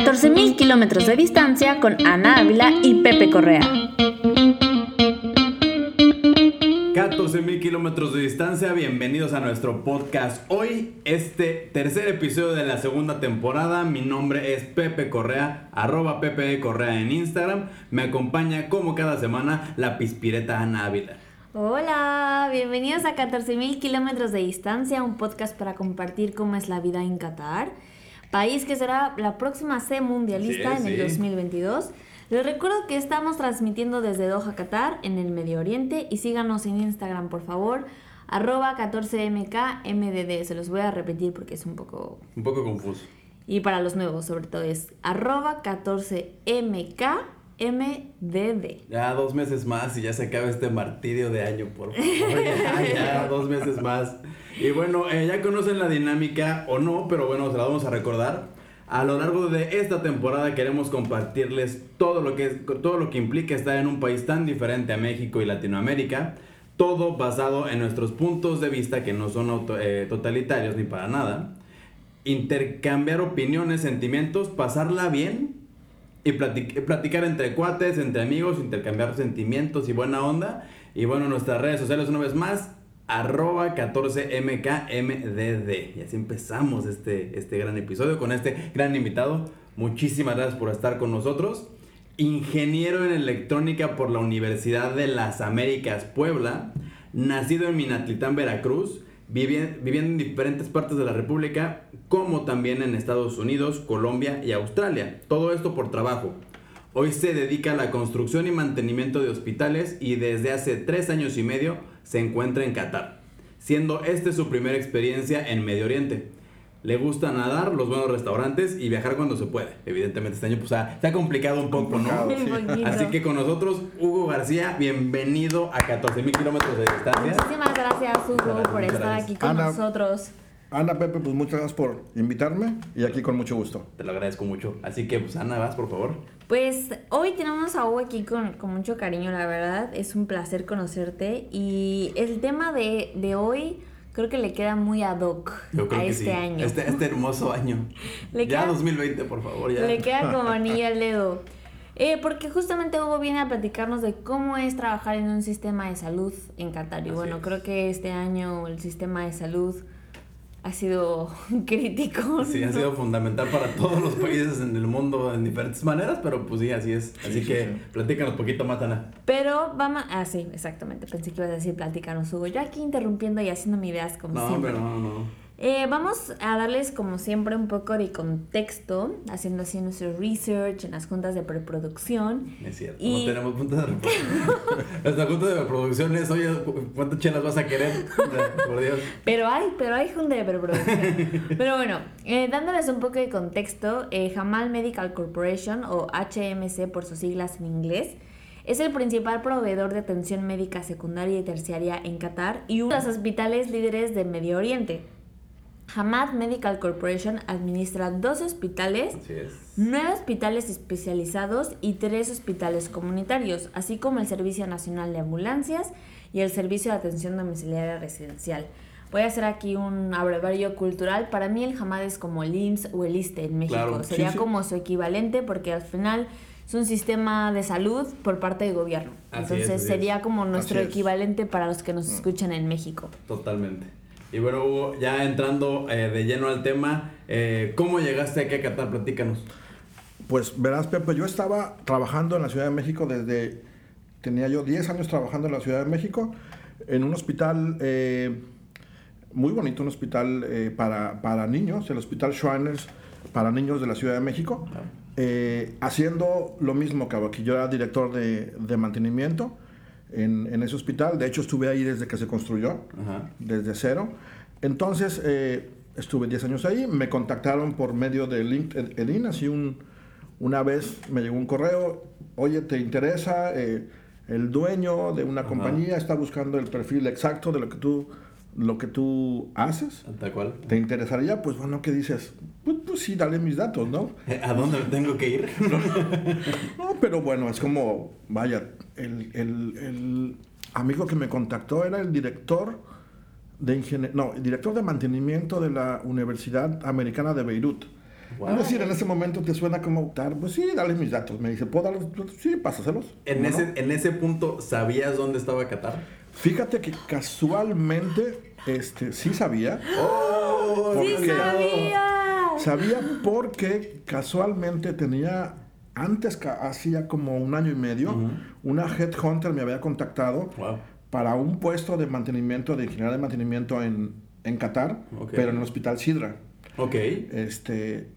14.000 kilómetros de distancia con Ana Ávila y Pepe Correa. 14.000 kilómetros de distancia, bienvenidos a nuestro podcast. Hoy, este tercer episodio de la segunda temporada. Mi nombre es Pepe Correa, arroba Pepe Correa en Instagram. Me acompaña como cada semana la pispireta Ana Ávila. Hola, bienvenidos a 14.000 kilómetros de distancia, un podcast para compartir cómo es la vida en Qatar, país que será la próxima C mundialista en el 2022. Les recuerdo que estamos transmitiendo desde Doha, Qatar, en el Medio Oriente, y síganos en Instagram, por favor, arroba 14mkmdd. Se los voy a repetir porque es un poco... Un poco confuso. Y para los nuevos, sobre todo, es arroba 14mk MDD. Ya dos meses más y ya se acaba este martirio de año, por favor. Ya, ya dos meses más. Y bueno, eh, ya conocen la dinámica o no, pero bueno, se la vamos a recordar. A lo largo de esta temporada queremos compartirles todo lo que, es, todo lo que implica estar en un país tan diferente a México y Latinoamérica. Todo basado en nuestros puntos de vista que no son auto, eh, totalitarios ni para nada. Intercambiar opiniones, sentimientos, pasarla bien y platic platicar entre cuates, entre amigos, intercambiar sentimientos y buena onda. Y bueno, nuestras redes sociales una vez más, arroba 14mkmdd. Y así empezamos este, este gran episodio con este gran invitado. Muchísimas gracias por estar con nosotros. Ingeniero en electrónica por la Universidad de las Américas Puebla, nacido en Minatitlán, Veracruz, viviendo en diferentes partes de la República, como también en Estados Unidos, Colombia y Australia. Todo esto por trabajo. Hoy se dedica a la construcción y mantenimiento de hospitales y desde hace tres años y medio se encuentra en Qatar, siendo esta su primera experiencia en Medio Oriente. Le gusta nadar, los buenos restaurantes y viajar cuando se puede. Evidentemente este año pues ha, se ha complicado un poco, ¿no? Sí. Así que con nosotros, Hugo García, bienvenido a 14 mil kilómetros de distancia. Muchísimas gracias, Hugo, Gracias, por estar gracias. aquí con Ana. nosotros. Ana, Pepe, pues muchas gracias por invitarme y aquí con mucho gusto. Te lo agradezco mucho. Así que, pues, Ana, vas, por favor. Pues hoy tenemos a Hugo aquí con, con mucho cariño, la verdad. Es un placer conocerte. Y el tema de, de hoy creo que le queda muy ad hoc Yo creo a que este sí. año. Este, este hermoso año. Le ya queda- 2020, por favor, ya. Le queda como anillo al dedo. Eh, porque justamente Hugo viene a platicarnos de cómo es trabajar en un sistema de salud en Qatar. Y Así bueno, es. creo que este año el sistema de salud ha sido crítico. Sí, ha ¿no? sido fundamental para todos los países en el mundo en diferentes maneras, pero pues sí, así es. Así sí, que sí. platícanos poquito más, Ana. Pero vamos. Ah, sí, exactamente. Pensé que ibas a decir platicarnos, Hugo. Yo aquí interrumpiendo y haciéndome ideas como No, siempre. hombre, no, no. Eh, vamos a darles, como siempre, un poco de contexto, haciendo así nuestro research en las juntas de preproducción. Es cierto, Y- no tenemos puntos de reproducción. Nuestra junta de reproducción es, oye, ¿cuántas chelas vas a querer? Por Dios. Pero hay, pero hay junta de preproducción. pero bueno, eh, dándoles un poco de contexto, eh, Jamal Medical Corporation, o HMC por sus siglas en inglés, es el principal proveedor de atención médica secundaria y terciaria en Qatar y uno de los hospitales líderes de Medio Oriente. Hamad Medical Corporation administra dos hospitales. Nueve hospitales especializados y tres hospitales comunitarios, así como el Servicio Nacional de Ambulancias y el Servicio de Atención Domiciliaria Residencial. Voy a hacer aquí un abreviario cultural. Para mí el Hamad es como el IMSS o el ISTE en México. Claro, Sería sí. como su equivalente porque al final es un sistema de salud por parte del gobierno. Así es, Entonces es. sería como nuestro Así es. equivalente para los que nos Mm. escuchan en México. Totalmente. Y bueno, Hugo, ya entrando eh, de lleno al tema, eh, ¿cómo llegaste aquí a Qatar? Platícanos. Pues verás, Pepe, yo estaba trabajando en la Ciudad de México desde... Tenía yo 10 años trabajando en la Ciudad de México, en un hospital eh, muy bonito, un hospital para, para niños, el Hospital Shriners para niños de la Ciudad de México, haciendo lo mismo que aquí. Yo era director de, de mantenimiento en, en ese hospital, de hecho estuve ahí desde que se construyó. Ajá. desde cero. Entonces, eh, estuve 10 años ahí, me contactaron por medio de LinkedIn, así un, una vez me llegó un correo, oye, ¿te interesa? Eh, el dueño de una Ajá. compañía está buscando el perfil exacto de lo que tú, lo que tú haces. Tal cual. ¿Te interesaría? Pues bueno, ¿qué dices? Pues, pues sí, dale mis datos, ¿no? ¿A dónde tengo que ir? No, pero bueno, es como, vaya, el, el- el amigo que me contactó era el director de ingenie- no, el director de mantenimiento de la Universidad Americana de Beirut. Es decir, en ese momento te suena como, pues sí, dale mis datos. Me dice, ¿puedo darles? Sí, pásaselos. En ese, en ese punto, ¿sabías dónde estaba Qatar? Fíjate que casualmente, este, sí sabía. ¡Oh! ¡Sí sabía! Sabía porque casualmente tenía, antes, hacía como un año y medio, una headhunter me había contactado para un puesto de mantenimiento, de ingeniería de mantenimiento en, en Qatar, pero en el hospital Sidra. Ok. Este,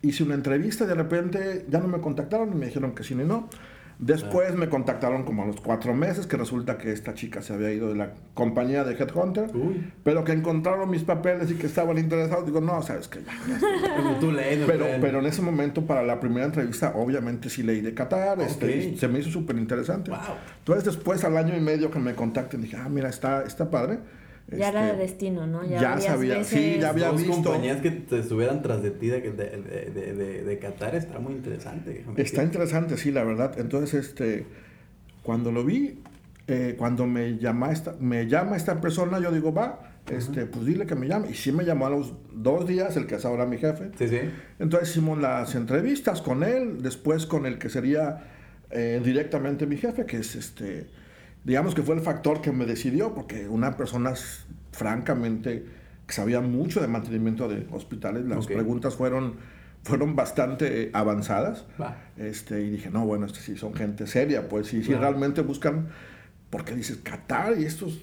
hice una entrevista y de repente ya no me contactaron y me dijeron que sí ni no. Después me contactaron como a los cuatro meses que resulta que esta chica se había ido de la compañía de Headhunter, pero que encontraron mis papeles y que estaban interesados. Digo, no, sabes que ya. pero, pero en ese momento, para la primera entrevista, obviamente sí leí de Qatar, este, se me hizo súper interesante. Entonces, después, al año y medio que me contacten, dije, ah, mira, está, está padre. Ya era de este, destino, ¿no? Ya, sabía, sí, ya había dos visto. compañías que te estuvieran tras de ti de, de, de, de, Qatar está muy interesante. Está interesante, sí, la verdad. Entonces, este, cuando lo vi, eh, cuando me llama, esta, me llama esta persona, yo digo, va, este, pues dile que me llame. Y sí me llamó a los dos días, el que es ahora mi jefe. Sí, sí. Entonces hicimos las entrevistas con él, después con el que sería eh, directamente mi jefe, que es este digamos que fue el factor que me decidió, porque una persona francamente que sabía mucho de mantenimiento de hospitales, las preguntas fueron, fueron bastante avanzadas. Este, y dije, no, bueno, este sí son gente seria, pues si realmente buscan, porque dices, Qatar y estos,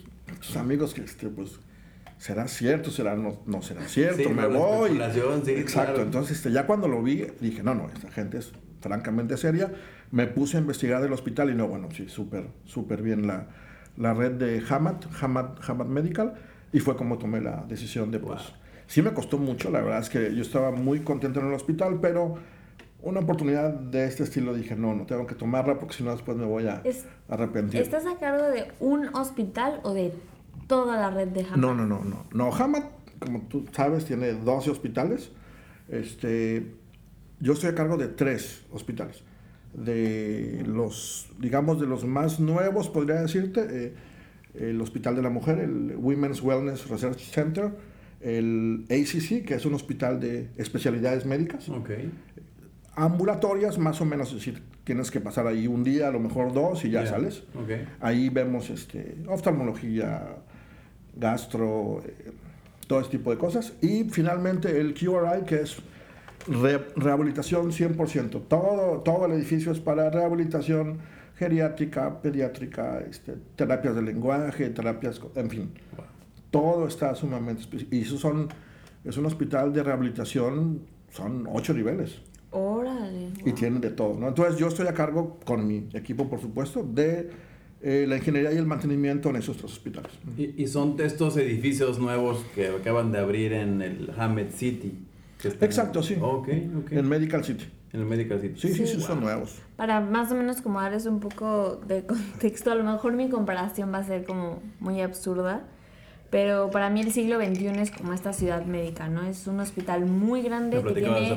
amigos que, este, pues, será cierto, será no, no será cierto, me voy. Exacto, entonces este, ya cuando lo vi, dije, no, no, esta gente es francamente seria me puse a investigar el hospital y no, bueno, sí, súper, súper bien la, la, red de Hamad, Hamad, Hamad Medical, y fue como tomé la decisión de, pues, sí me costó mucho, la verdad es que yo estaba muy contento en el hospital, pero una oportunidad de este estilo dije, no, no tengo que tomarla porque si no después me voy a arrepentir. ¿Estás a cargo de un hospital o de toda la red de Hamad? No, no, no, no. No, Hamad, como tú sabes, tiene 12 hospitales. Este, yo estoy a cargo de tres hospitales de los, digamos, de los más nuevos, podría decirte, eh, el Hospital de la Mujer, el Women's Wellness Research Center, el ACC, que es un hospital de especialidades médicas. Ambulatorias, más o menos, es decir, tienes que pasar ahí un día, a lo mejor dos y ya sales. Ahí vemos este, oftalmología, gastro, eh, todo ese tipo de cosas. Y finalmente el QRI, que es rehabilitación 100%. Todo, todo el edificio es para rehabilitación geriátrica, pediátrica, este, terapias de lenguaje, terapias, en fin. Todo está sumamente... Y eso son, es un hospital de rehabilitación, son ocho niveles. Órale. Y tienen de todo, ¿no? Entonces yo estoy a cargo, con mi equipo por supuesto, de eh, la ingeniería y el mantenimiento en esos tres hospitales. ¿Y, ¿Y, son estos edificios nuevos que acaban de abrir en el Hamed City? Exacto, sí. En Medical City. En el Medical City. Sí, sí, sí, son nuevos. Para más o menos como darles un poco de contexto, a lo mejor mi comparación va a ser como muy absurda, pero para mí el siglo XXI es como esta ciudad médica, ¿no? Es un hospital muy grande que tiene,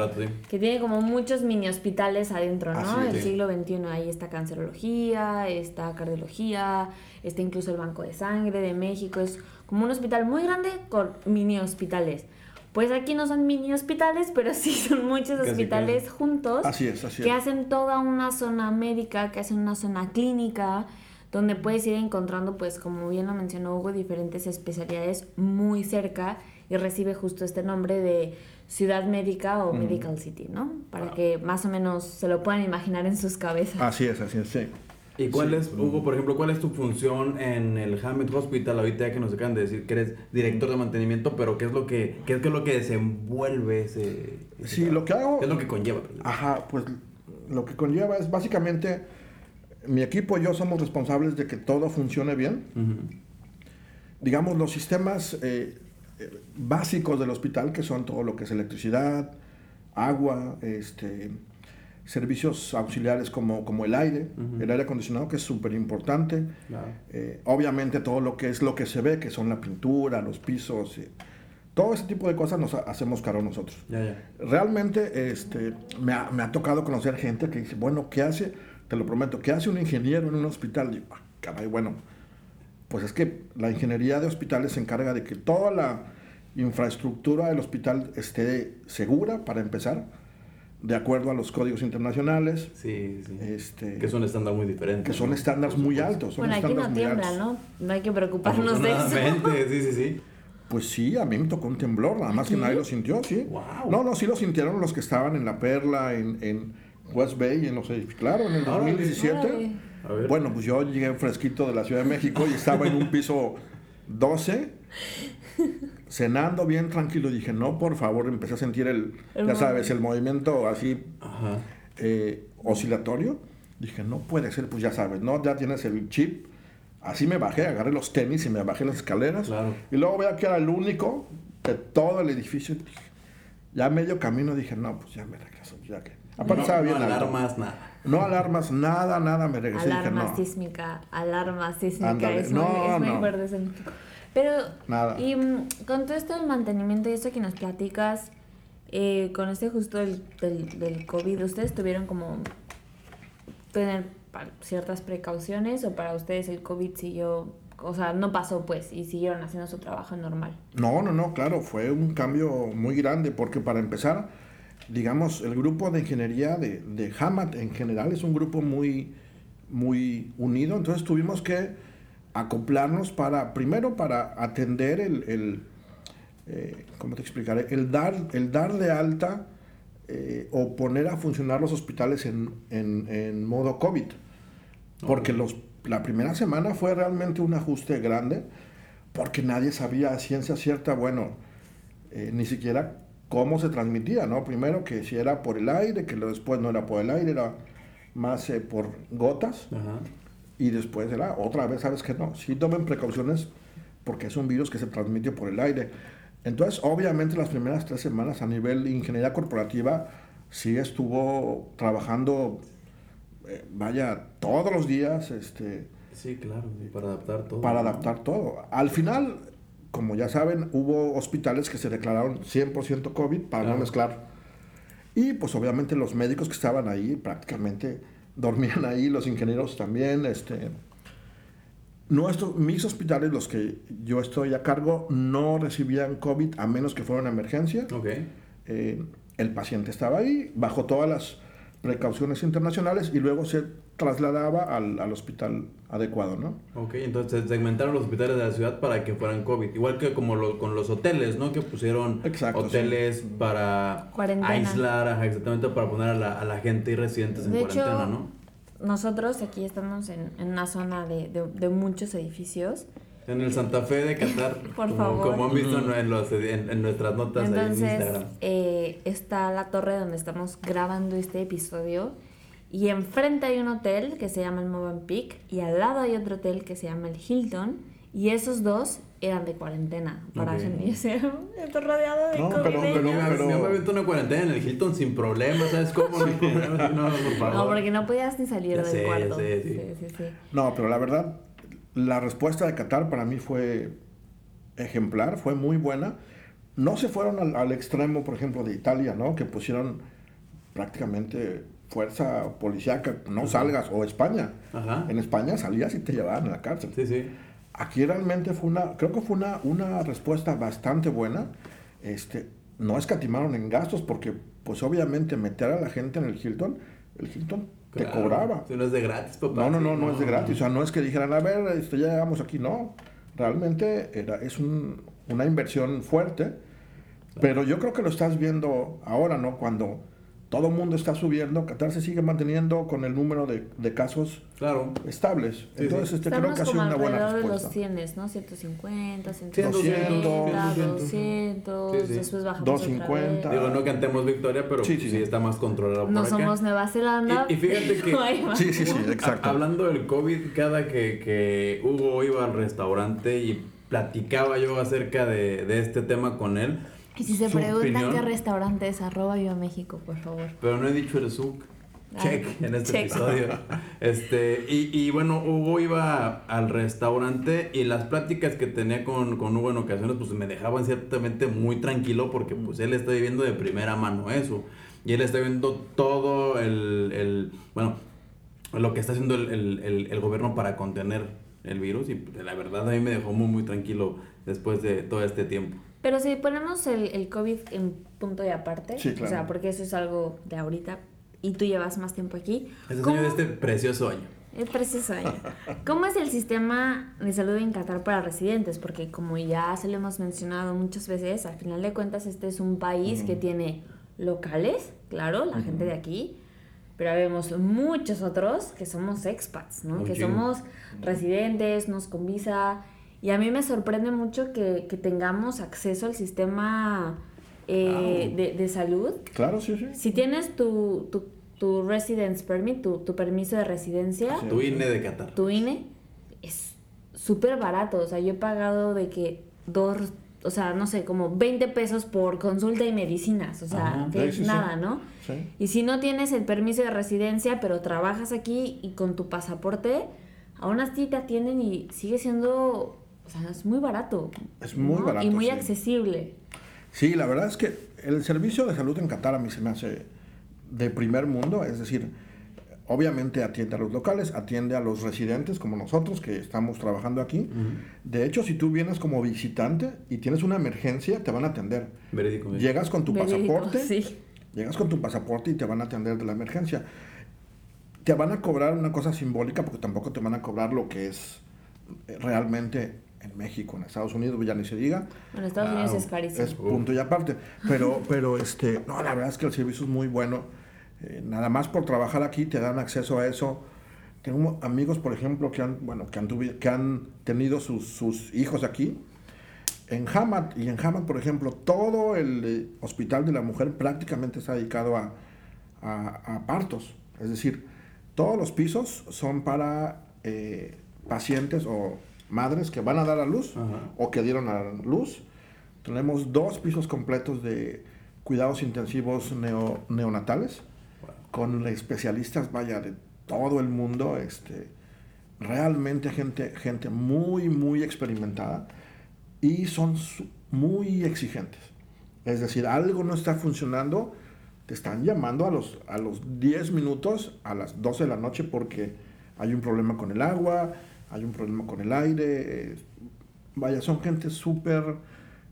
que tiene como muchos mini hospitales adentro, ¿no? el siglo XXI ahí está cancerología, está cardiología, está incluso el Banco de Sangre de México, es como un hospital muy grande con mini hospitales. Pues aquí no son mini hospitales, pero sí son muchos hospitales juntos. Así es, así Que hacen toda una zona médica, que hacen una zona clínica, donde puedes ir encontrando, pues como bien lo mencionó Hugo, diferentes especialidades muy cerca y recibe justo este nombre de ciudad médica o medical city, ¿no? Para que más o menos se lo puedan imaginar en sus cabezas. Así es, así es, sí. ¿Y cuál es, Hugo, por ejemplo, cuál es tu función en el Hammett Hospital? Ahorita que nos acaban de decir que eres director de mantenimiento, pero ¿qué es lo que, qué es, lo que desenvuelve ese, Sí, lo que hago... ¿Qué es lo que conlleva? Ajá, pues lo que conlleva es básicamente mi equipo y yo somos responsables de que todo funcione bien. Digamos, los sistemas eh, eh, básicos del hospital, que son todo lo que es electricidad, agua, este servicios auxiliares como, como el aire, el aire acondicionado, que es súper importante. Eh, obviamente todo lo que es lo que se ve, que son la pintura, los pisos, eh, todo ese tipo de cosas nos hacemos caro nosotros. Realmente este, me, ha, me ha tocado conocer gente que dice, bueno, ¿qué hace? Te lo prometo, ¿qué hace un ingeniero en un hospital? Digo, ah, bueno, pues es que la ingeniería de hospitales se encarga de que toda la infraestructura del hospital esté segura para empezar, de acuerdo a los códigos internacionales. Sí, sí. Este, que es un estándar muy diferente. Que son estándares muy altos. Son bueno, aquí no tiembla, ¿no? No hay que preocuparnos de eso. sí, sí, sí. Pues sí, a mí me tocó un temblor, nada más que nadie lo sintió, sí. Wow. No, no, sí lo sintieron los que estaban en La Perla, en, en West Bay, en los edificios. Claro, en el 2017. Bueno, pues yo llegué fresquito de la Ciudad de México y estaba en un piso 12, cenando bien tranquilo. Dije, no, por favor, empecé a sentir el, ya sabes, el movimiento así eh, oscilatorio. Dije, no puede ser, pues ya sabes, ¿no? Ya tienes el chip. Así me bajé, agarré los tenis y me bajé las escaleras. Y luego veo que era el único de todo el edificio. Ya medio camino dije, no, pues ya me regreso. Ya que... Aparte no, bien. No alarmas, nada. No alarmas, nada, nada, me regresé. Alarma dije, no. sísmica, alarma sísmica. es muy, es muy fuerte Pero, nada. y mm, con todo esto del mantenimiento y eso que nos platicas, eh, con este justo del, del, del COVID, ¿ustedes tuvieron como tener ciertas precauciones o para ustedes el COVID siguió, o sea, no pasó pues y siguieron haciendo su trabajo normal? No, no, no, claro, fue un cambio muy grande porque para empezar, digamos, el grupo de ingeniería de, de Hamat en general es un grupo muy, muy unido, entonces tuvimos que acoplarnos para, primero para atender el, el eh, ¿cómo te explicaré? El dar, el dar de alta eh, o poner a funcionar los hospitales en, en, en modo COVID. Porque los, la primera semana fue realmente un ajuste grande, porque nadie sabía a ciencia cierta, bueno, eh, ni siquiera cómo se transmitía, ¿no? Primero que si era por el aire, que después no era por el aire, era más por gotas. Y después era otra vez, ¿sabes que No, sí tomen precauciones porque es un virus que se transmite por el aire. Entonces, obviamente, las primeras tres semanas a nivel de ingeniería corporativa sí estuvo trabajando, eh, vaya, todos los días. Este, sí, claro, para adaptar todo. Para adaptar todo. Al final, como ya saben, hubo hospitales que se declararon 100% COVID para no mezclar. Y pues obviamente los médicos que estaban ahí prácticamente dormían ahí, los ingenieros también, este, Nuestros, mis hospitales, los que yo estoy a cargo, no recibían COVID a menos que fuera una emergencia. Okay. Eh, el paciente estaba ahí, bajo todas las precauciones internacionales y luego se trasladaba al, al, hospital adecuado, ¿no? Ok, entonces segmentaron los hospitales de la ciudad para que fueran COVID, igual que como lo, con los hoteles, ¿no? Que pusieron hoteles para aislar, exactamente para poner a la, a la gente y residentes en cuarentena, ¿no? nosotros aquí estamos en, en una zona de, de, muchos edificios. En el Santa Fe de Qatar. Por como, favor. Como han visto en, los, en, nuestras notas Entonces, en Instagram. Eh, está la torre donde estamos grabando este episodio. Y enfrente hay un hotel que se llama el Movenpick. Y al lado hay otro hotel que se llama el Hilton. Y esos dos eran de cuarentena para okay. gente. estoy rodeado de no. Pero, pero, pero, Yo me aventó una cuarentena en el Hilton sin problemas, ¿sabes cómo? no, no, por favor. no, porque no podías ni salir ya del sé, cuarto. Sí, sí. Sí, sí, No, pero la verdad, la respuesta de Qatar para mí fue ejemplar, fue muy buena. No se fueron al, al extremo, por ejemplo, de Italia, ¿no? Que pusieron prácticamente fuerza policíaca, no Ajá. salgas, o España. Ajá. En España salías y te llevaban a la cárcel. Sí, sí. Aquí realmente fue una, creo que fue una, una respuesta bastante buena. Este, no escatimaron en gastos porque, pues obviamente, meter a la gente en el Hilton, el Hilton te cobraba. Si no es de gratis, papá. No, no, no, no es de gratis. O sea, no es que dijeran, a ver, esto ya llegamos aquí. No, realmente era, es un, una inversión fuerte. Pero yo creo que lo estás viendo ahora, ¿no? Cuando todo el mundo está subiendo, Qatar se sigue manteniendo con el número de, de casos Claro. estables. Sí, Entonces, sí. este, Estamos creo que ha sido una buena alrededor de los respuesta. 100, ¿no? 150, 200, 180, 200, 200, Sí, sí. después bajamos 250. otra Digo, no cantemos victoria, pero Sí, sí, sí, sí. está más controlado por No acá. somos Nueva Zelanda. Y- y fíjate que-. Sí, sí, sí, exacto. Ha- Hablando del COVID, cada que, que Hugo iba al restaurante y platicaba yo acerca de, de este tema con él, Y si se preguntan opinión- qué restaurante es, arroba Viva México, por favor. pero no he dicho el SUC. Ah, Check en este check. episodio. Este, y, y bueno, Hugo iba al restaurante y las pláticas que tenía con, con Hugo en ocasiones pues me dejaban ciertamente muy tranquilo porque pues él está viviendo de primera mano eso. Y él está viendo todo el, el bueno, lo que está haciendo el, el- el- el gobierno para contener el virus y pues, la verdad a mí me dejó muy muy tranquilo después de todo este tiempo. Pero si ponemos el, el COVID en punto y aparte, Sí, claro. o sea, porque eso es algo de ahorita y tú llevas más tiempo aquí. ¿cómo- año de este precioso año. Es preciso año. ¿Cómo es el sistema de salud en Qatar para residentes? Porque como ya se lo hemos mencionado muchas veces, al final de cuentas este es un país que tiene locales, claro, la gente de aquí, pero vemos muchos otros que somos expats, ¿no? Que somos residentes, nos con visa. Y a mí me sorprende mucho que, que tengamos acceso al sistema eh, de, de salud Claro, sí, sí. si tienes tu, tu, tu residence permit, tu, tu permiso de residencia, Sí. Tu INE de Qatar. tu INE, es súper barato. O sea, yo he pagado de que dos, o sea, no sé, como 20 pesos por consulta y medicinas. O sea, Ajá. que Sí, es sí, sí. nada, ¿no? Sí. Y si no tienes el permiso de residencia, pero trabajas aquí y con tu pasaporte, aún así te atienden y sigue siendo, o sea, es muy barato. Es muy ¿no? barato, Y muy sí. accesible. Sí, la verdad es que el servicio de salud en Qatar a mí se me hace de primer mundo, es decir, obviamente atiende a los locales, atiende a los residentes como nosotros que estamos trabajando aquí. De hecho, si tú vienes como visitante y tienes una emergencia, te van a atender. Verídico. Llegas con tu Verídico, pasaporte, Sí. llegas con tu pasaporte y te van a atender de la emergencia. Te van a cobrar una cosa simbólica porque tampoco te van a cobrar lo que es realmente en México, en Estados Unidos, ya ni se diga. En Estados Unidos Wow, es carísimo. Es punto y aparte. Pero, pero este, no, la verdad es que el servicio es muy bueno. Eh, nada más por trabajar aquí te dan acceso a eso. Tengo amigos, por ejemplo, que han, bueno, que han, que han tenido sus, sus hijos aquí. En Hamad, y en Hamad, por ejemplo, todo el eh, hospital de la mujer prácticamente está dedicado a, a- a partos. Es decir, todos los pisos son para eh, pacientes o madres que van a dar a luz Ajá. o que dieron a luz. Tenemos dos pisos completos de cuidados intensivos neo- neonatales con especialistas, vaya, de todo el mundo, este, realmente gente, gente muy, muy experimentada y son muy exigentes. Es decir, algo no está funcionando, te están llamando a los, a los 10 minutos, a las 12 de la noche, porque hay un problema con el agua, hay un problema con el aire. eh, vaya, son gente súper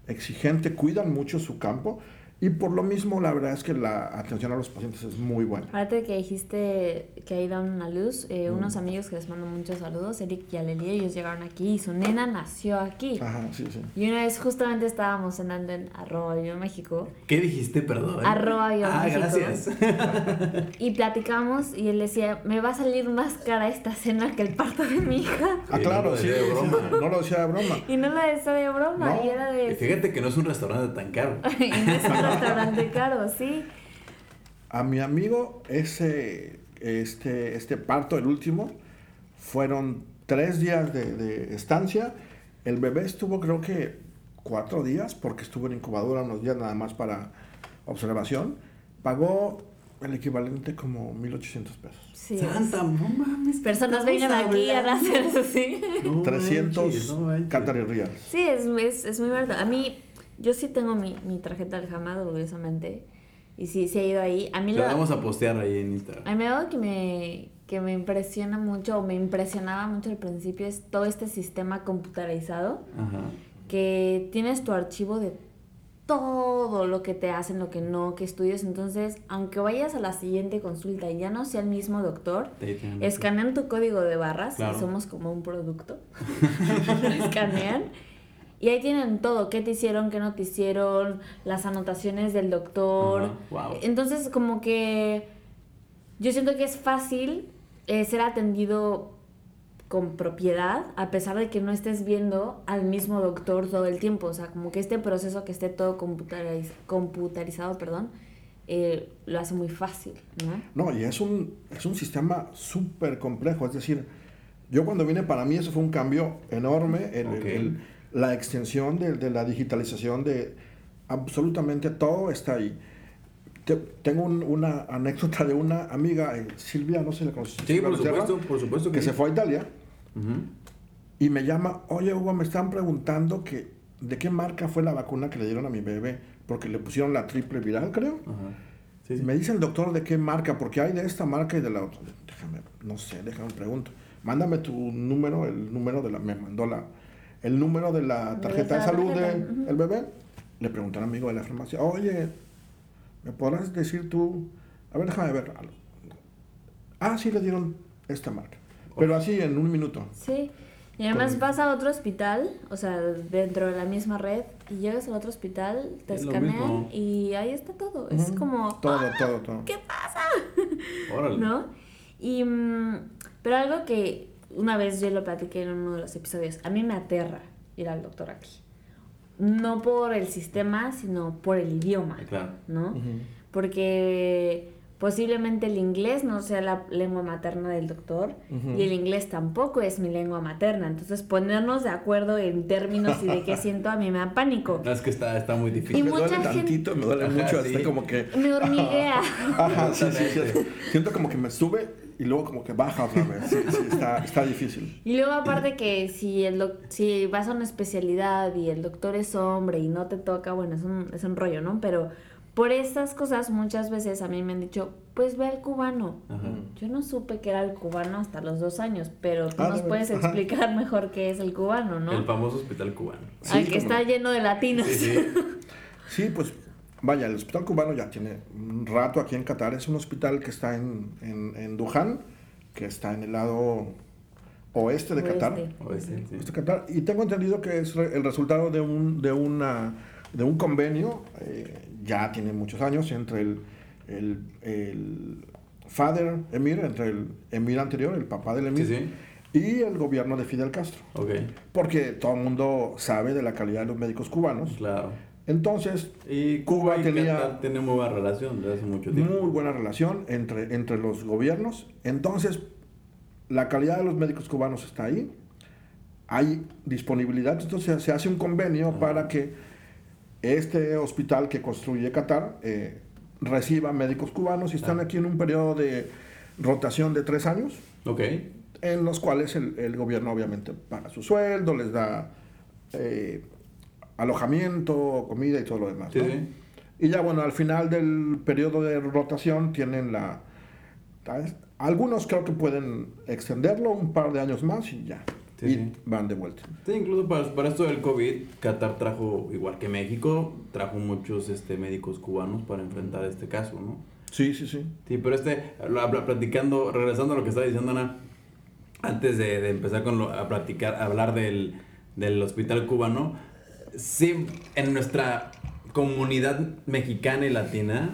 exigente, cuidan mucho su campo y por lo mismo la verdad es que la atención a los pacientes es muy buena. Aparte que dijiste que ahí dan a luz, eh, Mm. unos amigos que les mando muchos saludos, Eric y Alelia, ellos llegaron aquí y su nena nació aquí. Ajá, sí, sí. Y una vez justamente estábamos cenando en arroba Viva México ¿Qué dijiste, perdón? Arroba Viva Ah, México. gracias. y platicamos y él decía, me va a salir más cara esta cena que el parto de mi hija. Ah, claro, sí, decía de broma. no lo decía de broma. Y no lo decía de broma, No. y era Y de... fíjate que no es un restaurante tan caro. y no es un restaurante caro, sí. A mi amigo, ese, este, este parto, el último, fueron tres días de, de estancia. El bebé estuvo creo que cuatro días porque estuvo en incubadora unos días nada más para observación. Pagó el equivalente como 1.800 pesos. sí Santa, no mames. Personas ¿qué vengan estamos aquí a hacer eso, sí. No 300 manches, no. Sí, es, es, es muy barato. A mí, yo sí tengo mi, mi tarjeta del Hamad, orgullosamente. Y sí, sí he ido ahí. A mí Te lo, vamos a postear ahí en Instagram. a mí algo que me, que me impresiona mucho, o me impresionaba mucho al principio, es todo este sistema computarizado, Ajá. que tienes tu archivo de todo lo que te hacen, lo que no, que estudias. Entonces, aunque vayas a la siguiente consulta y ya no sea el mismo doctor, escanean tu código de barras, Claro. y somos como un producto. Escanean. Y ahí tienen todo, qué te hicieron, qué no te hicieron, las anotaciones del doctor. Wow. Entonces, como que yo siento que es fácil eh, ser atendido con propiedad, a pesar de que no estés viendo al mismo doctor todo el tiempo. O sea, como que este proceso que esté todo computariz- computarizado, perdón, eh, lo hace muy fácil, ¿no? No, y es un, es un sistema súper complejo. Es decir, yo cuando vine para mí eso fue un cambio enorme. el- el- Ok. el- la extensión de, de la digitalización de absolutamente todo está ahí. Te- tengo un- una anécdota de una amiga, eh, Silvia, no sé si la conoces. Sí, por supuesto, por supuesto que que se fue a Italia y me llama, oye Hugo, me están preguntando que de qué marca fue la vacuna que le dieron a mi bebé, porque le pusieron la triple viral, creo. Ajá. Sí, sí. Me dice el doctor de qué marca, porque hay de esta marca y de la otra. Déjame, no sé, déjame pregunto. Mándame tu número, el número de la, me mandó la, el número de la tarjeta de salud del ujú. bebé. le pregunté a un amigo de la farmacia, oye, ¿me podrás decir tú? A ver, déjame ver. Ah, sí, le dieron esta marca. Pero así en un minuto. Sí. Y además vas a otro hospital, o sea, dentro de la misma red, y llegas al otro hospital, te Es escanean y ahí está todo. Es como, Todo, "Ah, todo, todo. ¿qué pasa? Órale. ¿No? Y, mm, pero algo que una vez yo lo platiqué en uno de los episodios, a mí me aterra ir al doctor aquí. No por el sistema, sino por el idioma, Claro. ¿no? Porque posiblemente el inglés no sea la lengua materna del doctor y el inglés tampoco es mi lengua materna. Entonces ponernos de acuerdo en términos y de qué siento a mí me da pánico. No, es que está, está muy Y difícil. me duele gente- tantito, me duele Ajá, mucho, sí. hasta como que... Me hormiguea. Ajá, sí, sí. Siento como que me sube y luego como que baja otra vez. Sí, sí, está, está difícil. Y luego aparte que si el doc- si vas a una especialidad y el doctor es hombre y no te toca, bueno, es un, es un rollo, ¿no? Pero por estas cosas muchas veces a mí me han dicho, pues ve al cubano. Ajá. Yo no supe que era el cubano hasta los dos años, pero tú Ah, nos de puedes. Ajá. explicar mejor qué es el cubano, ¿no? El famoso hospital cubano. Sí, Al que está no. lleno de latinos. Sí, sí. Sí, pues vaya, el hospital cubano ya tiene un rato aquí en Qatar. Es un hospital que está en, en, en Duján, que está en el lado oeste de Qatar. Oeste. Sí. Oeste Qatar. Y tengo entendido que es el resultado de un, de una, de un convenio, eh, ya tiene muchos años, entre el, el, el father emir, entre el emir anterior, el papá del emir, Sí, sí. y el gobierno de Fidel Castro. Ok, Porque todo el mundo sabe de la calidad de los médicos cubanos. claro. Entonces, Y Cuba Cuba y tenía- tienen muy buena relación desde hace mucho tiempo. muy buena relación entre, entre los gobiernos. Entonces, la calidad de los médicos cubanos está ahí. Hay disponibilidad. Entonces, se hace un convenio para que este hospital que construye Qatar eh, reciba médicos cubanos y están Ah. aquí en un periodo de rotación de tres años, Ok, en los cuales el, el gobierno obviamente paga su sueldo, les da eh, alojamiento, comida y todo lo demás. ¿no? sí. Y ya bueno, al final del periodo de rotación tienen la... ¿sabes? Algunos creo que pueden extenderlo un par de años más y ya. Sí, y sí. van de vuelta. Sí, incluso para, para esto del COVID, Qatar trajo, igual que México, trajo muchos este, médicos cubanos para enfrentar este caso, ¿no? Sí, sí, sí. Sí, pero este, platicando, regresando a lo que estaba diciendo Ana, antes de, de empezar con lo- a platicar, a hablar del, del hospital cubano, sí, en nuestra comunidad mexicana y latina,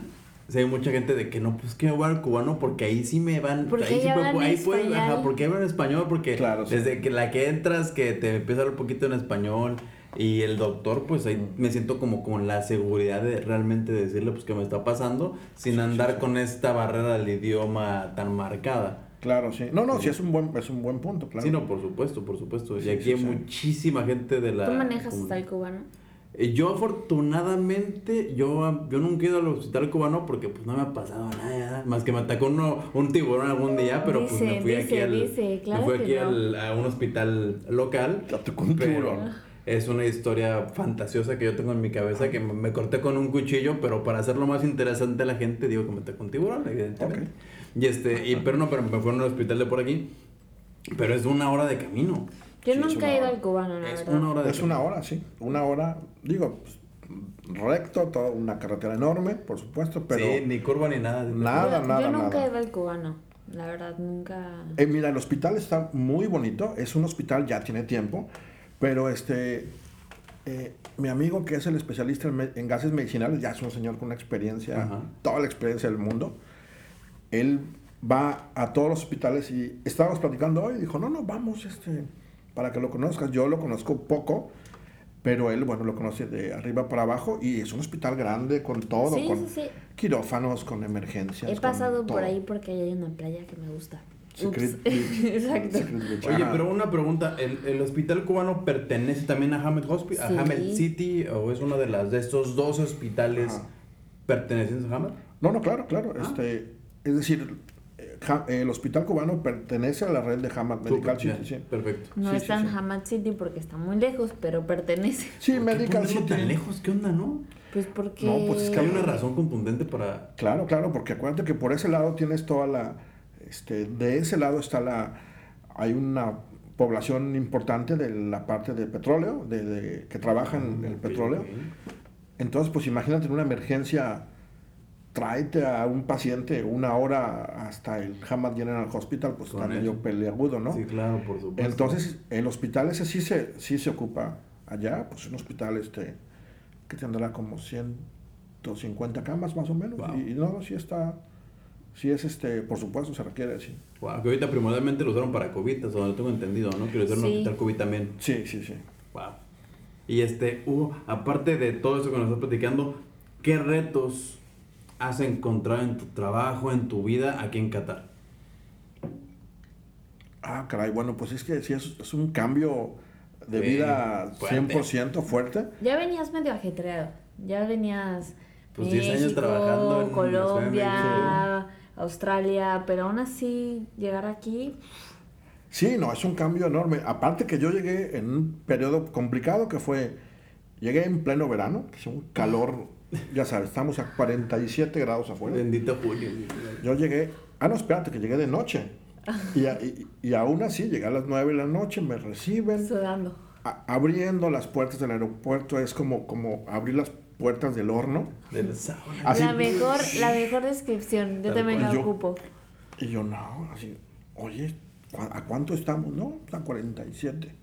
sí hay mucha gente de que no, pues que me voy al cubano porque ahí sí me van, Porque ahí sí me- hablan ahí puedes- español. ajá, porque hablan español, porque Claro, sí. desde que la que entras, que te empieza a hablar un poquito en español, y el doctor, pues ahí me siento como con la seguridad de realmente decirle pues que me está pasando sin andar con esta barrera del idioma tan marcada. Claro, sí. No, no, sí, es un buen, es un buen punto, claro. Sí, no, por supuesto, por supuesto. Sí, y aquí sí, hay sí. muchísima gente de la... ¿Tú manejas el cubano? Eh, Yo afortunadamente, yo, yo nunca he ido al hospital cubano porque pues no me ha pasado nada, más que me atacó uno, un tiburón algún día, pero pues me fui aquí, al, dice, claro me fui aquí no. al- a un hospital local. Te atacó un tiburón. Es una historia fantasiosa que yo tengo en mi cabeza que me, me corté con un cuchillo, pero para hacerlo más interesante a la gente digo que me atacó un tiburón, evidentemente. Ok. Y este, y, pero no, pero me fue a un hospital de por aquí, pero es una hora de camino. Yo Sí, nunca he ido hora. al cubano, la Es verdad. una hora de Es una hora, sí. Una hora, digo, pues, recto, toda una carretera enorme, por supuesto, pero sí, ni curva ni nada. nada, nada, yo nunca nada. he ido al cubano. La verdad, nunca. Eh, mira, el hospital está muy bonito, es un hospital, ya tiene tiempo, pero este, eh, mi amigo que es el especialista en, me- en gases medicinales, ya es un señor con una experiencia, Ajá. toda la experiencia del mundo, él va a todos los hospitales y estábamos platicando hoy, dijo, no, no, vamos, este, para que lo conozcas, yo lo conozco poco, pero él, bueno, lo conoce de arriba para abajo y es un hospital grande con todo, Sí, con sí, sí. quirófanos, con emergencias. He con pasado por todo. ahí porque ahí hay una playa que me gusta. Secret. Exacto. Secret. Oye, pero una pregunta, ¿el, el hospital cubano pertenece también a Hamed City o es uno de las de estos dos hospitales Ajá. pertenecientes a Hamed? No, no, claro, claro. Ah. Este, es decir, eh, el hospital cubano pertenece a la red de Hamad Medical City, sí. Perfecto. No Sí, está sí, en sí. Hamad City porque está muy lejos, pero pertenece. Sí, ¿Por qué Medical City. tan lejos? ¿Qué onda, no? Pues porque. No, pues es Que hay una razón contundente para... Claro, claro, porque acuérdate que por ese lado tienes toda la, este, de ese lado está la, hay una población importante de la parte de petróleo, de, de- que trabaja en el Ok, petróleo. Entonces, pues imagínate en una emergencia, tráete a un paciente una hora hasta el Hamad General Hospital, pues está medio peleagudo, ¿no? Sí, claro, por supuesto. Entonces, el hospital ese sí se, sí se ocupa allá, pues un hospital este que tendrá como 150 camas más o menos. Y, no, sí está, sí es este, por supuesto se requiere, sí. Wow, que ahorita primordialmente lo usaron para COVID, eso lo tengo entendido, ¿no? Que lo usaron sí. un hospital COVID también. Sí, sí, sí. Wow. Y este, Hugo, aparte de todo eso que nos estás platicando, ¿qué retos has encontrado en tu trabajo, en tu vida aquí en Qatar? Ah, caray, bueno, pues es que sí, es, un cambio de vida 100% fuerte. Ya venías medio ajetreado, ya venías... Pues 10 años trabajando en Colombia, Australia, pero aún así llegar aquí... Sí, no, es un cambio enorme. Aparte que yo llegué en un periodo complicado que fue, llegué en pleno verano, que es un calor ya sabes, estamos a 47 grados afuera. Bendito Julio. Yo llegué, ah, no, espérate, que llegué de noche. Y, y, aún así, llegué a las 9 de la noche, me reciben. Sudando. abriendo las puertas del aeropuerto es como, como abrir las puertas del horno. Del sauna. la, mejor, la mejor descripción, yo también la ocupo. Y yo, no, así, oye, ¿a cuánto estamos? No, a 47.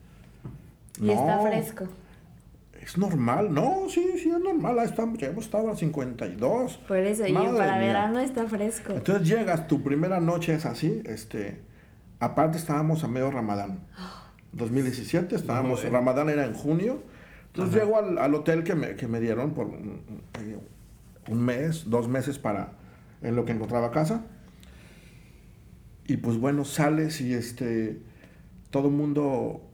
Y está fresco es normal. No, sí, sí, es normal. Estamos, ya hemos estado a 52. Por eso, y para verano está fresco. Entonces llegas, tu primera noche es así. este Aparte estábamos a medio Ramadán. 2017, estábamos, Ramadán era en junio. Entonces llego al, hotel que me, que me, dieron por un, un, mes, dos meses para en lo que encontraba casa. Y pues bueno, sales y este todo el mundo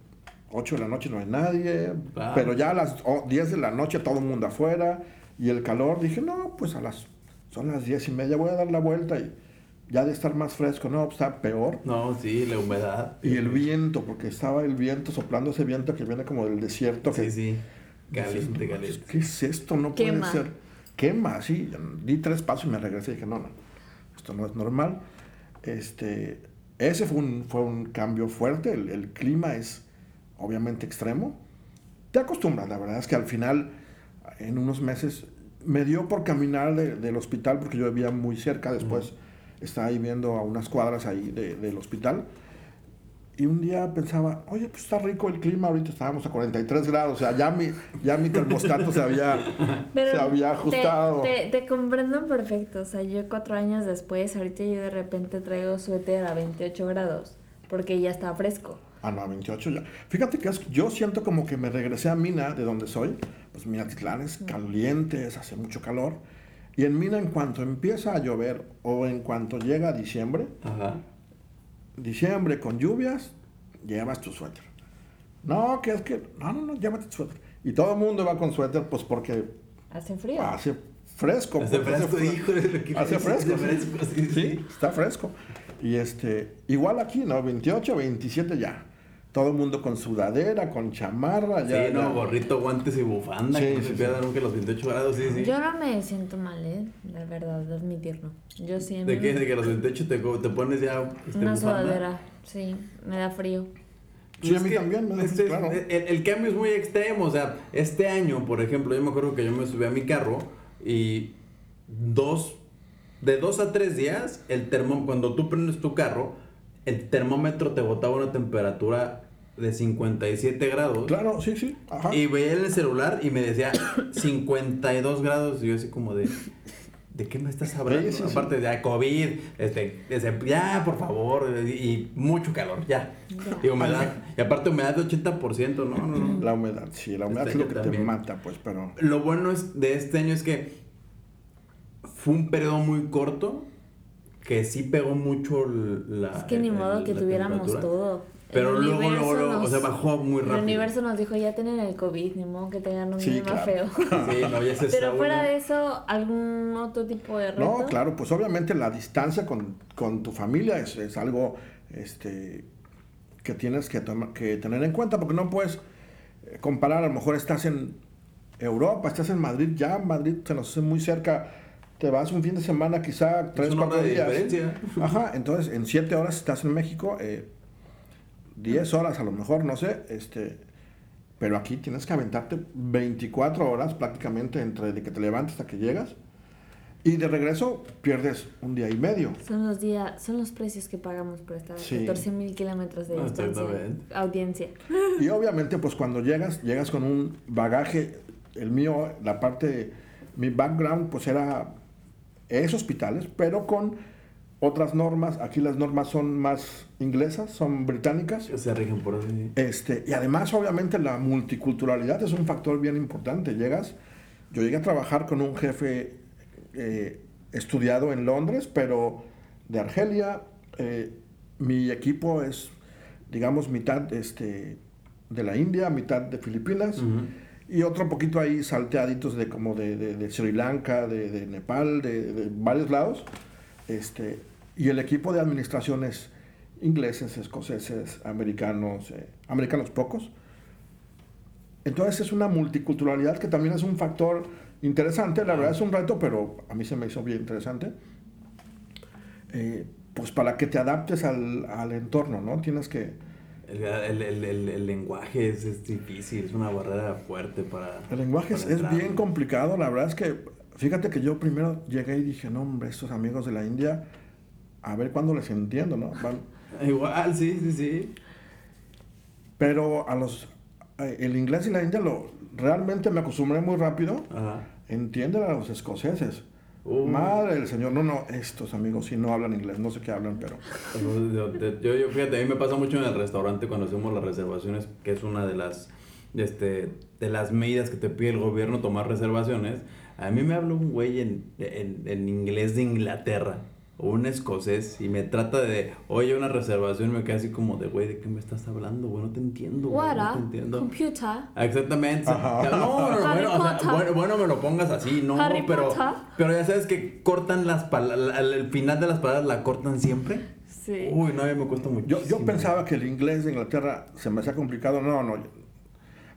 8 de la noche no hay nadie, pero ya a las 10 de la noche todo el mundo afuera y el calor, dije, no, pues a las, son las 10 y media, voy a dar la vuelta y ya de estar más fresco, no, está peor. No, sí, la humedad. Y el viento, porque estaba el viento soplando ese viento que viene como del desierto. Sí, sí, caliente, caliente. ¿Qué es esto? No puede ser. Quema, sí. Di tres pasos y me regresé y dije, no, no, esto no es normal. Este, ese fue un, fue un cambio fuerte, el clima es obviamente extremo, te acostumbras. La verdad es que al final, en unos meses, me dio por caminar del hospital porque yo vivía muy cerca. Después estaba ahí viendo a unas cuadras ahí del hospital. Y un día pensaba, oye, pues está rico el clima, ahorita estábamos a 43 grados, o sea, ya mi, ya mi termostato se había, se había ajustado. Te, te, comprendo perfecto, o sea, yo cuatro años después, ahorita yo de repente traigo suéter a 28 grados, porque ya está fresco. Ah, no, 28 ya. Fíjate que yo siento como que me regresé a Mina, de donde soy. Pues Minatitlán es caliente, hace mucho calor. Y en Mina, en cuanto empieza a llover o en cuanto llega diciembre, diciembre con lluvias, llevas tu suéter. No, que es que, no, no, no, llévate tu suéter. Y todo el mundo va con suéter, pues porque... Hace frío. Hace fresco. Hace fresco, hijo. Hace fresco. sí, está fresco. Y este, igual aquí, ¿no? 28, 27 ya todo el mundo con sudadera, con chamarra. Ya, sí, no, gorrito, guantes y bufanda. Sí, que sí, se nunca los 28 grados, sí, sí. Yo no me siento mal, ¿eh? La verdad, de admitirlo. Yo sí. ¿De qué? ¿De que a los 28 te, te pones ya este, Una sudadera, sí, me da frío. Sí, a mí también, me da este, claro. el, el, cambio es muy extremo, o sea, este año, por ejemplo, yo me acuerdo que yo me subí a mi carro y dos, de dos a tres días, el termómetro, cuando tú prendes tu carro, el termómetro te botaba una temperatura de 57 grados. Claro, sí, sí. Ajá. Y veía en el celular y me decía 52 grados. Y yo así como de... ¿De qué me estás hablando? Aparte de COVID, este, ya, por favor, y, mucho calor, ya. Y humedad. Y aparte humedad de 80%, no, no, no. La humedad, sí, la humedad este es lo que te mata, pues, pero... Lo bueno es de este año es que fue un periodo muy corto que sí pegó mucho la... Es que ni modo que tuviéramos todo. Pero luego, luego, luego, o sea, bajó muy rápido. El universo nos dijo, ya tienen el COVID, ni modo que tengan un sí, clima feo. Sí, no, ya se Pero fuera de eso, ¿algún otro tipo de reto? No, claro, pues obviamente la distancia con, con tu familia es, es, algo este, que tienes que, que tener en cuenta, porque no puedes eh, comparar, a lo mejor estás en Europa, estás en Madrid, ya Madrid se nos hace muy cerca, te vas un fin de semana, quizá tres, cuatro días. Diferencia. Ajá, entonces en siete horas estás en México, eh, 10 horas a lo mejor, no sé, este, Pero aquí tienes que aventarte 24 horas prácticamente entre de que te levantas hasta que llegas. Y de regreso pierdes un día y medio. Son los días, son los precios que pagamos por estar a 14 mil kilómetros de distancia. Audiencia. Y obviamente, pues cuando llegas, llegas con un bagaje. El mío, la parte, mi background, pues era es hospitales, pero con otras normas. Aquí las normas son más inglesas, son británicas. Se rigen por así. Este, y además, obviamente, la multiculturalidad es un factor bien importante. Llegas, yo llegué a trabajar con un jefe eh, estudiado en Londres, pero de Argelia. Eh, mi equipo es, digamos, mitad este, de la India, mitad de Filipinas. Y otro poquito ahí salteaditos de como de, de, Sri Lanka, de, de Nepal, de, varios lados. Este, y el equipo de administraciones ingleses, escoceses, americanos, eh, americanos pocos. Entonces es una multiculturalidad que también es un factor interesante. La verdad es un reto, pero a mí se me hizo bien interesante. Eh, pues para que te adaptes al, al, entorno, ¿no? Tienes que... El, el, el, el lenguaje es, es, difícil, es una barrera fuerte para... El lenguaje es, es, bien complicado, la verdad es que, fíjate que yo primero llegué y dije, no, hombre, estos amigos de la India, a ver cuándo les entiendo, ¿no? Van... Igual, sí, sí, sí. Pero a los... Eh, el inglés y la India lo, realmente me acostumbré muy rápido. Ajá. Entienden a los escoceses. Uh. Madre del Señor, no, no, estos amigos sí no hablan inglés, no sé qué hablan, pero... Yo, yo, fíjate, a mí me pasa mucho en el restaurante cuando hacemos las reservaciones, que es una de las, este, de las medidas que te pide el gobierno tomar reservaciones. A mí me habla un güey en, en, en inglés de Inglaterra o un escocés y me trata de, oye, una reservación, me queda así como de, güey, ¿de qué me estás hablando, güey? No te entiendo, güey. No te entiendo. Computer. Exactamente. No, no, bueno, bueno, me lo pongas así, no, pero, pero ya sabes que cortan las palabras, el final de las palabras la cortan siempre. Sí. Uy, no, me cuesta mucho. Yo, yo pensaba que el inglés de Inglaterra se me hacía complicado. No, no.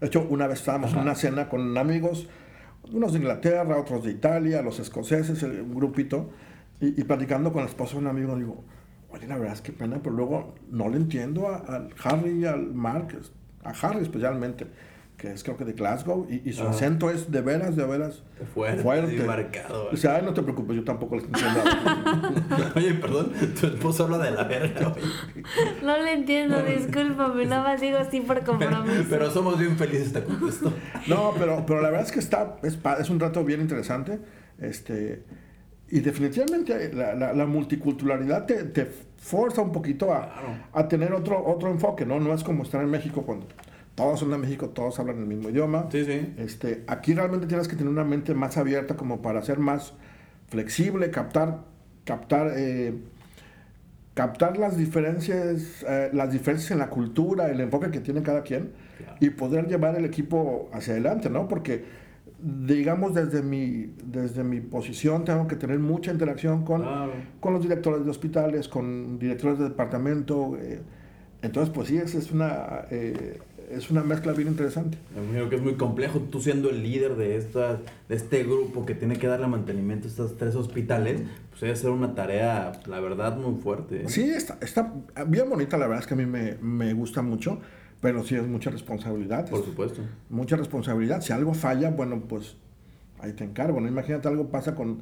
De hecho, una vez estábamos en una cena con amigos, unos de Inglaterra, otros de Italia, los escoceses, un grupito. Y, platicando con la esposa de un amigo, digo, oye, la verdad es que pena, pero luego no le entiendo al Harry y al Mark, a Harry especialmente, que es creo que de Glasgow, y, su acento es de veras, de veras fuerte. fuerte. marcado. O sea, ay, no te preocupes, yo tampoco le entiendo. oye, perdón, tu esposo habla de la verga. no le entiendo, discúlpame, nada más digo así por compromiso. pero somos bien felices te contesto. no, pero, pero la verdad es que está, es, es un rato bien interesante. Este y definitivamente la, la, multiculturalidad te, te, forza un poquito a, a, tener otro, otro enfoque, ¿no? No es como estar en México cuando todos son de México, todos hablan el mismo idioma. Sí, sí. Este, aquí realmente tienes que tener una mente más abierta como para ser más flexible, captar, captar, eh, captar las diferencias, eh, las diferencias en la cultura, el enfoque que tiene cada quien y poder llevar el equipo hacia adelante, ¿no? Porque digamos, desde mi, desde mi posición tengo que tener mucha interacción con, con los directores de hospitales, con directores de departamento. Eh, entonces, pues sí, es, es una, eh, es una mezcla bien interesante. Creo que es muy complejo, tú siendo el líder de, esta, de este grupo que tiene que darle mantenimiento a estos tres hospitales, pues debe ser una tarea, la verdad, muy fuerte. ¿eh? Sí, está, está bien bonita, la verdad es que a mí me, me gusta mucho. Pero sí es mucha responsabilidad. Por supuesto. Mucha responsabilidad. Si algo falla, bueno, pues ahí te encargo. ¿no? Imagínate algo pasa con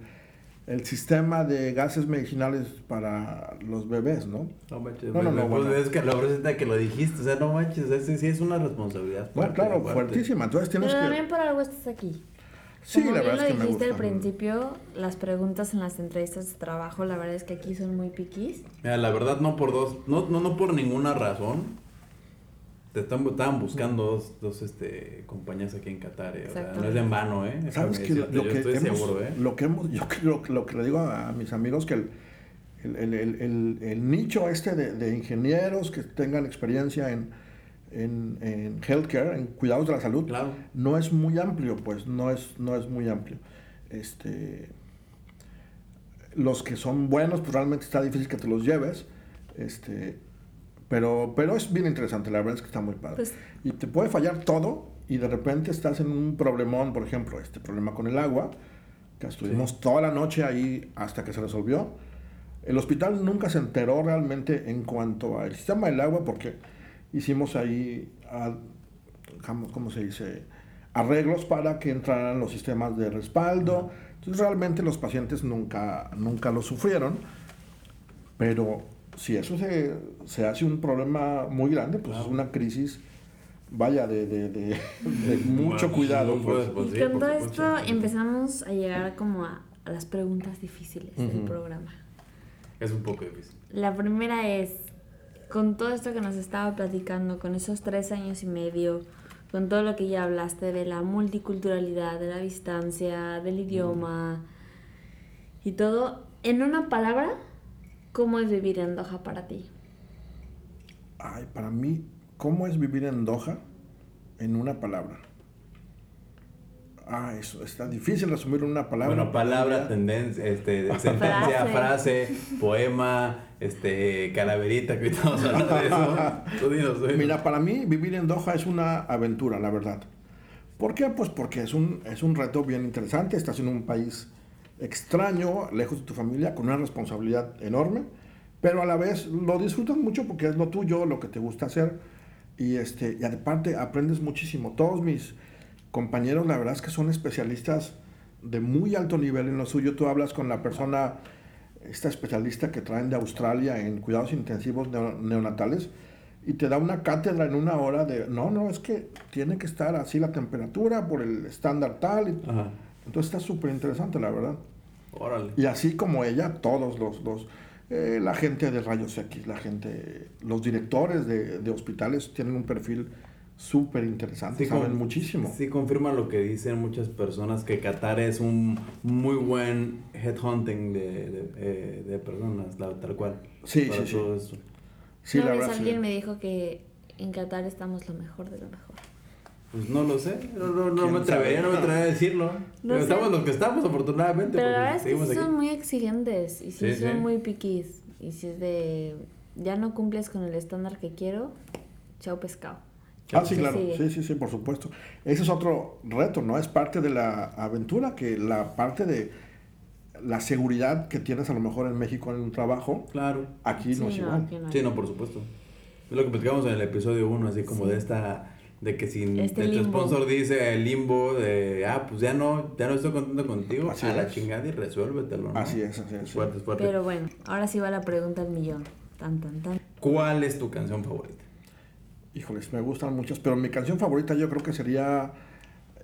el sistema de gases medicinales para los bebés, ¿no? No manches. No, no, no. Pues es que lo presenta que lo dijiste. O sea, no manches. Es, sí es una responsabilidad. Bueno, claro, fuertísima. Entonces tienes Pero que... también por algo estás aquí. Sí, la verdad es que lo dijiste al principio, las preguntas en las entrevistas de trabajo, la verdad es que aquí son muy piquis. Mira, la verdad no por dos, no, no, no por ninguna razón estaban buscando dos, dos este, compañías aquí en Qatar. Eh, o sea, no es en vano, ¿eh? Sabes que lo, que hemos, seguro, ¿eh? Lo que hemos, yo lo que le digo a mis amigos que el, el, el, el nicho este de, de, ingenieros que tengan experiencia en, en, en, healthcare, en cuidados de la salud, claro. no es muy amplio, pues no es, no es muy amplio. Este, los que son buenos, pues realmente está difícil que te los lleves. Este, pero, pero es bien interesante, la verdad es que está muy padre. Pues y te puede fallar todo y de repente estás en un problemón, por ejemplo, este problema con el agua, que estuvimos toda la noche ahí hasta que se resolvió. El hospital nunca se enteró realmente en cuanto al sistema del agua porque hicimos ahí ¿cómo se dice? Arreglos para que entraran los sistemas de respaldo. Entonces realmente los pacientes nunca, nunca lo sufrieron, pero si eso se, se hace un problema muy grande, pues es una crisis vaya, de, de, de, mucho cuidado. Pues. Pues, y con todo esto empezamos a llegar como a, las preguntas difíciles del programa. Es un poco difícil. La primera es, con todo esto que nos estaba platicando, con esos tres años y medio, con todo lo que ya hablaste de la multiculturalidad, de la distancia, del idioma y todo, en una palabra, ¿cómo es vivir en Doha para ti? Ay, para mí ¿Cómo es vivir en Doha? En una palabra. Ah, eso está difícil resumir en una palabra. Bueno, palabra, tendencia, este, sentencia, frase. poema, este, calaverita, que estamos hablando de eso. Mira, para mí vivir en Doha es una aventura, la verdad. ¿Por qué? Pues porque es un, es un reto bien interesante. Estás en un país extraño, lejos de tu familia, con una responsabilidad enorme, pero a la vez lo disfrutas mucho porque es lo tuyo, lo que te gusta hacer y, este, y aparte aprendes muchísimo. Todos mis compañeros, la verdad es que son especialistas de muy alto nivel en lo suyo. Tú hablas con la persona, esta especialista que traen de Australia en cuidados intensivos neonatales, y te da una cátedra en una hora de, no, no, es que tiene que estar así la temperatura por el estándar tal. Entonces está súper interesante, la verdad. Órale. Y así como ella, todos los, los eh, la gente de rayos X, la gente, los directores de, de hospitales tienen un perfil súper interesante, saben muchísimo. Sí, confirma lo que dicen muchas personas, que Qatar es un muy buen headhunting de, de, eh, de personas, tal cual. Sí, sí, sí. sí la verdad, alguien me dijo que en Qatar estamos lo mejor de lo mejor. Pues no lo sé, no, no, no me atrevería, no me atrevería a decirlo. Pero estamos los que estamos, afortunadamente. Pero la verdad es que sí son muy exigentes y sí, son muy piquis. Y si es de, ya no cumples con el estándar que quiero, chao pescado. Ah, sí, claro, sí, sí, sí, por supuesto. Ese es otro reto, ¿no? Es parte de la aventura, que la parte de la seguridad que tienes a lo mejor en México en un trabajo, claro. aquí no es igual. sí, no, por supuesto. Es lo que platicamos en el episodio 1, así como de esta de que si este tu sponsor dice el limbo de, ah, pues ya no, ya no estoy contento contigo, a la chingada y resuélvetelo, ¿no? Así es, así es. Fuerte, fuerte. Pero bueno, ahora sí va la pregunta al millón. Tan, tan, tan. ¿Cuál es tu canción favorita? Híjoles, me gustan muchas, pero mi canción favorita yo creo que sería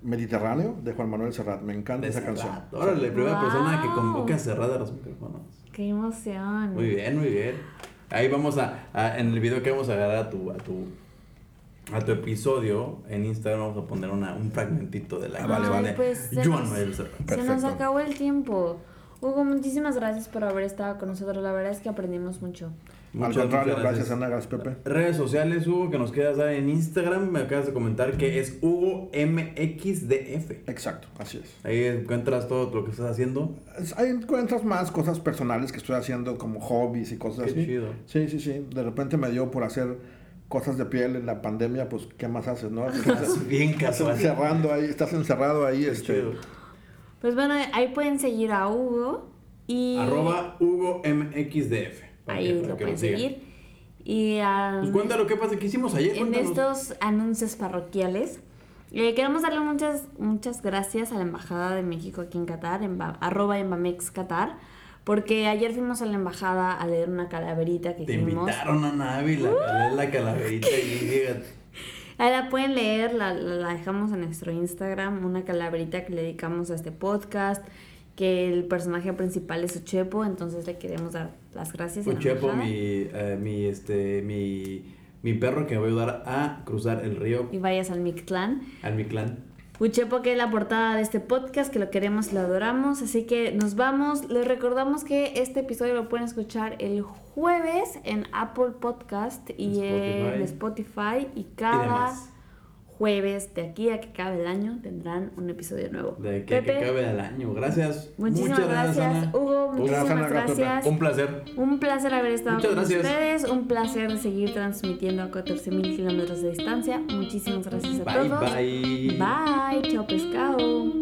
Mediterráneo de Juan Manuel Serrat. Me encanta esa canción. Ahora, la primera persona que convoca a Serrat a los micrófonos. Qué emoción. Muy bien, muy bien. Ahí vamos a, a en el video que vamos a agarrar a tu, a tu a tu episodio en Instagram vamos a poner una, un fragmentito de la vale, vale. Pues se, nos, se nos acabó el tiempo. Hugo, muchísimas gracias por haber estado con nosotros. La verdad es que aprendimos mucho. Muchas, Al contrario, gracias. Ana, gracias Pepe. Redes sociales, Hugo, que nos quedas dar en Instagram. Me acabas de comentar que es Hugo MXDF. Exacto, así es. Ahí encuentras todo lo que estás haciendo. Ahí encuentras más cosas personales que estoy haciendo, como hobbies y cosas Qué así. chido. Sí, sí, sí. De repente me dio por hacer cosas de piel en la pandemia, pues, ¿qué más haces, no? Estás bien casual. Estás encerrando ahí, estás encerrado ahí, este... Pues bueno, ahí pueden seguir a Hugo y... Arroba Hugo MXDF. Ahí lo pueden seguir. Y Pues cuéntalo, ¿qué pasa? ¿Qué hicimos ayer? En estos anuncios parroquiales, eh, queremos darle muchas, muchas gracias a la Embajada de México aquí en Qatar, en arroba Embamex Qatar, porque ayer fuimos a la embajada a leer una calaverita que Te invitaron a Navi a leer la calaverita y Ahí la pueden leer, la, la, dejamos en nuestro Instagram, una calaverita que le dedicamos a este podcast, que el personaje principal es Uchepo, entonces le queremos dar las gracias. Uchepo, mi, eh, mi, este, mi, mi perro que me va a ayudar a cruzar el río. Y vayas al Mictlán. Al Mictlán. Uchepo, que es la portada de este podcast, que lo queremos y lo adoramos. Así que nos vamos. Les recordamos que este episodio lo pueden escuchar el jueves en Apple Podcast y en Spotify. Y cada jueves de aquí a que acabe el año tendrán un episodio nuevo. De aquí a que acabe el año. Gracias. Muchísimas Muchas gracias, Hugo. Muchísimas gracias. Un placer. Un placer haber estado con ustedes. Un placer de seguir transmitiendo a 14.000 kilómetros de distancia. Muchísimas gracias a bye, todos. Bye. Bye. Chao pescado.